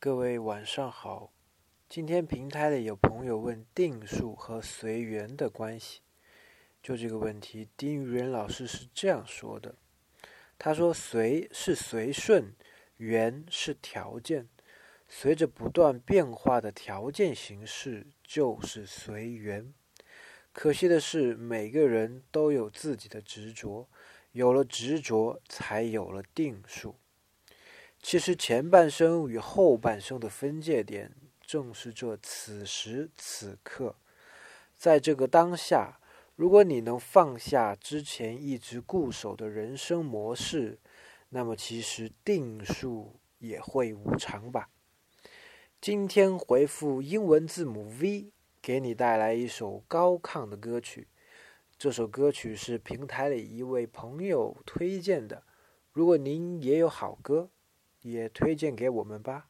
各位晚上好，今天平台里有朋友问定数和随缘的关系，就这个问题，丁玉仁老师是这样说的：他说随是随顺，缘是条件，随着不断变化的条件形式就是随缘。可惜的是，每个人都有自己的执着，有了执着，才有了定数。其实前半生与后半生的分界点，正是这此时此刻，在这个当下，如果你能放下之前一直固守的人生模式，那么其实定数也会无常吧。今天回复英文字母 V，给你带来一首高亢的歌曲。这首歌曲是平台里一位朋友推荐的。如果您也有好歌，也推荐给我们吧。